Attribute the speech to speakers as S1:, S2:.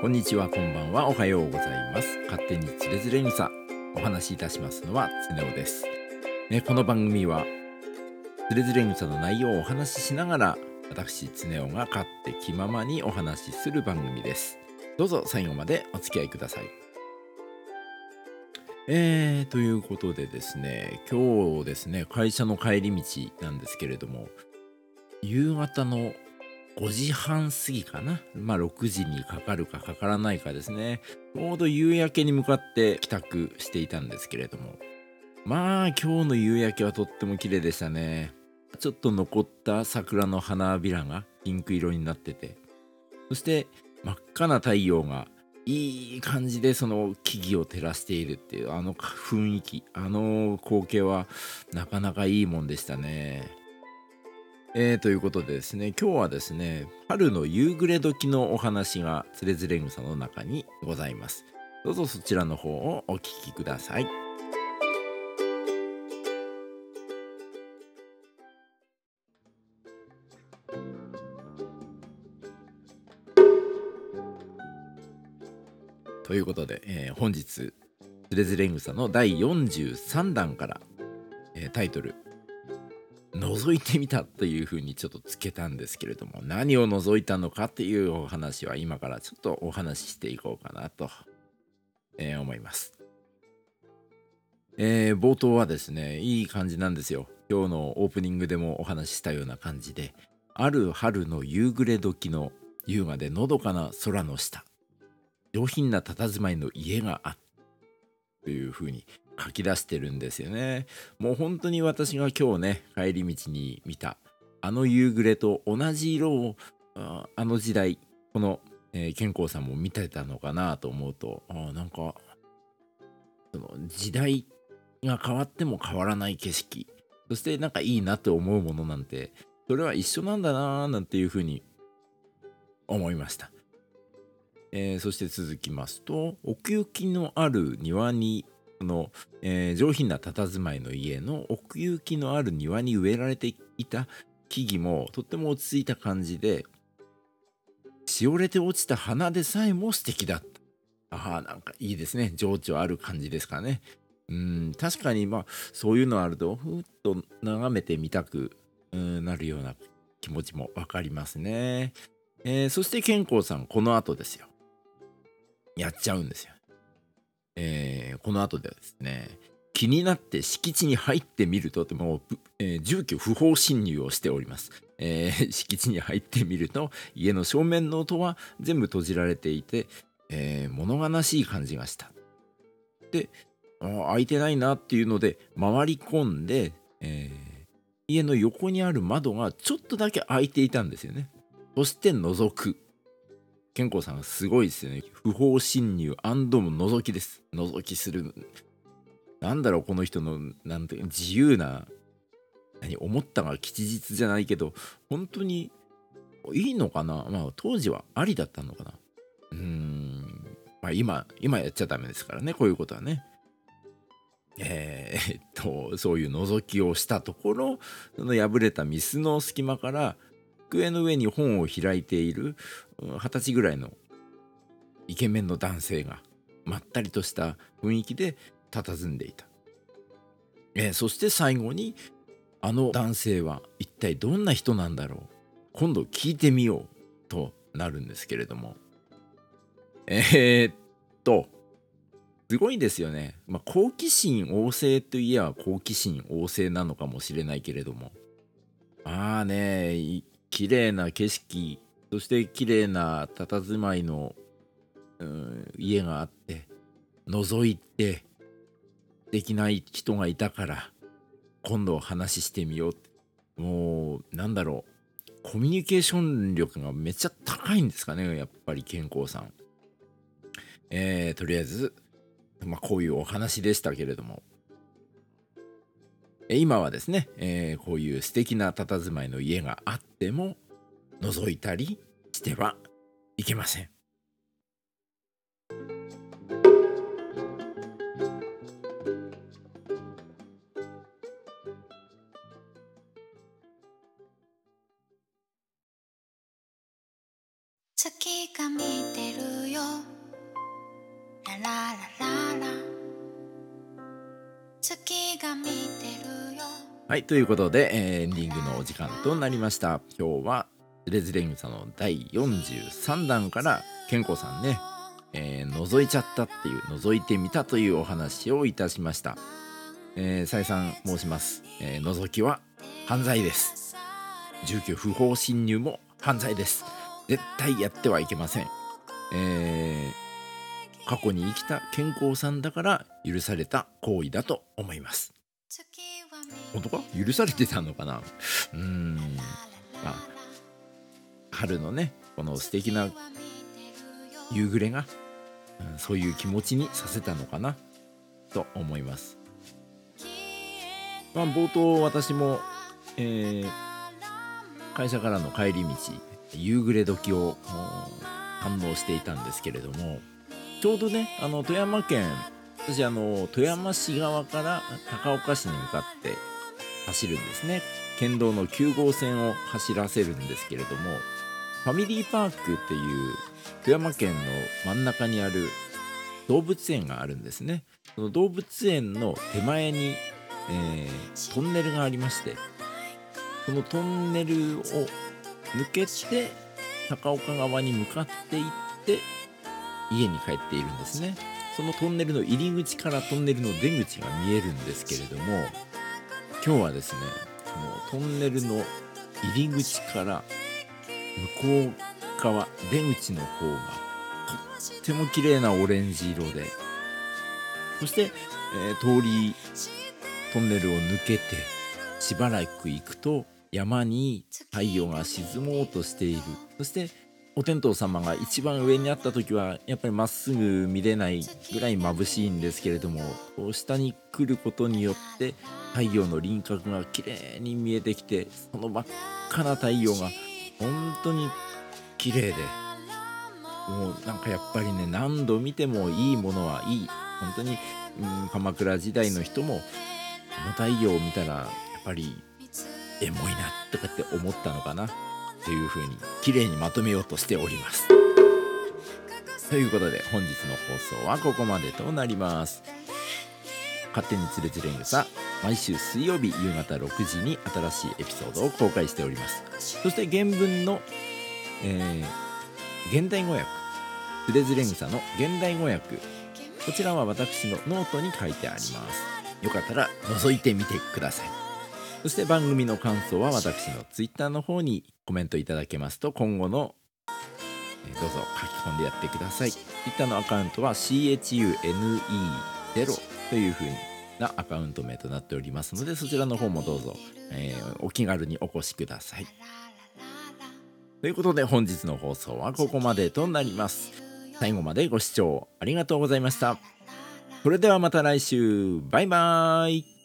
S1: こんにちは、こんばんは、おはようございます。勝手につれづれ草。お話しいたしますのは、つねおです。ね、この番組は、つれづれ草の内容をお話ししながら、私、つねおが勝手気ままにお話しする番組です。どうぞ最後までお付き合いください。えー、ということでですね、今日ですね、会社の帰り道なんですけれども、夕方の5時半過ぎかな。まあ6時にかかるかかからないかですね。ちょうど夕焼けに向かって帰宅していたんですけれども。まあ今日の夕焼けはとっても綺麗でしたね。ちょっと残った桜の花びらがピンク色になってて。そして真っ赤な太陽がいい感じでその木々を照らしているっていうあの雰囲気、あの光景はなかなかいいもんでしたね。えー、ということでですね今日はですね春の夕暮れ時のお話がつれづれ草の中にございます。どうぞそちらの方をお聞きください。ということで、えー本日つれづれ草の第43弾から、えータイトル覗いてみたというふうにちょっとつけたんですけれども何を覗いたのかっていうお話は今からちょっとお話ししていこうかなと、えー思います、えー冒頭はですねいい感じなんですよ。今日のオープニングでもお話ししたような感じである春の夕暮れ時の優雅でのどかな空の下上品な佇まいの家があったというふうに書き出してるんですよね。もう本当に私が今日ね帰り道に見たあの夕暮れと同じ色をああの時代この、えー健康さんも見てたのかなと思うとあなんかその時代が変わっても変わらない景色そしてなんかいいなって思うものなんてそれは一緒なんだなーなんていうふうに思いました。えーそして続きますと奥行きのある庭にこの、えー上品な佇まいの家の奥行きのある庭に植えられていた木々もとっても落ち着いた感じでしおれて落ちた花でさえも素敵だった。ああなんかいいですね。情緒ある感じですかね。うん確かにまあそういうのあるとふっと眺めてみたくなるような気持ちもわかりますね、えーそして健康さんこの後ですよ。やっちゃうんですよ。えーこの後ではですね気になって敷地に入ってみるともう、えー住居不法侵入をしております、えー 敷地に入ってみると家の正面の音は全部閉じられていて、え物悲しい感じがした。であ開いてないなっていうので回り込んで、え家の横にある窓がちょっとだけ開いていたんですよね。そして覗く。健康さんがすごいですよね。不法侵入も覗きです。覗きする。なんだろう、この人の、なんて、自由な、何、思ったが吉日じゃないけど、本当にいいのかな？まあ、当時はありだったのかなうーん。まあ、今、今やっちゃダメですからね、こういうことはね。えー、っと、そういう覗きをしたところ、その破れたミスの隙間から、机の上に本を開いている二十歳ぐらいのイケメンの男性がまったりとした雰囲気で佇んでいた、えーそして最後にあの男性は一体どんな人なんだろう今度聞いてみようとなるんですけれども。えーっとすごいですよね、まあ、好奇心旺盛といえば好奇心旺盛なのかもしれないけれども。まあね綺麗な景色そして綺麗な佇まいの、うん、家があって覗いてできない人がいたから今度話してみようって。もうなんだろうコミュニケーション力がめっちゃ高いんですかねやっぱり健康さん。えー、とりあえず、まあ、こういうお話でしたけれども。今はですね、えーこういう素敵な佇まいの家があっても覗いたりしてはいけません。
S2: 月が見てるよ。ラララララ。月が見てる。
S1: はいということで、えーエンディングのお時間となりました。今日はレズレズレ草の第43弾から健康さんね、えー覗いちゃったっていう覗いてみたというお話をいたしました、えー再三申します、えー覗きは犯罪です。住居不法侵入も犯罪です。絶対やってはいけません。えー過去に生きた健康さんだから許された行為だと思います。本当か？許されてたのかな？うーん。まあ春のねこの素敵な夕暮れが、うんそういう気持ちにさせたのかな？と思います。まあ冒頭私も、えー会社からの帰り道夕暮れ時を堪能していたんですけれどもちょうどねあの富山県私あの富山市側から高岡市に向かって走るんですね。県道の9号線を走らせるんですけれどもファミリーパークっていう富山県の真ん中にある動物園があるんですね。その動物園の手前に、えートンネルがありましてそのトンネルを抜けて高岡側に向かっていって家に帰っているんですね。そのトンネルの入り口からトンネルの出口が見えるんですけれども今日はですねそのトンネルの入り口から向こう側出口の方がとっても綺麗なオレンジ色でそして、えー通りトンネルを抜けてしばらく行くと山に太陽が沈もうとしている。そしてお天道様が一番上にあった時はやっぱりまっすぐ見れないぐらい眩しいんですけれども下に来ることによって太陽の輪郭が綺麗に見えてきてその真っ赤な太陽が本当に綺麗でもうなんかやっぱりね何度見てもいいものはいい。本当に、うん、鎌倉時代の人もこの太陽を見たらやっぱりエモいなとかって思ったのかな。っていう風に綺麗にまとめようとしております。ということで本日の放送はここまでとなります。勝手につれづれ草毎週水曜日夕方6時に新しいエピソードを公開しております。そして原文の、えー現代語訳つれづれ草の現代語訳こちらは私のノートに書いてあります。よかったら覗いてみてください。そして番組の感想は私のツイッターの方にコメントいただけますと今後の、どうぞ書き込んでやってください。ツイッターのアカウントは CHUNE0 という風なアカウント名となっておりますのでそちらの方もどうぞ、えーお気軽にお越しください。ということで本日の放送はここまでとなります。最後までご視聴ありがとうございました。それではまた来週バイバーイ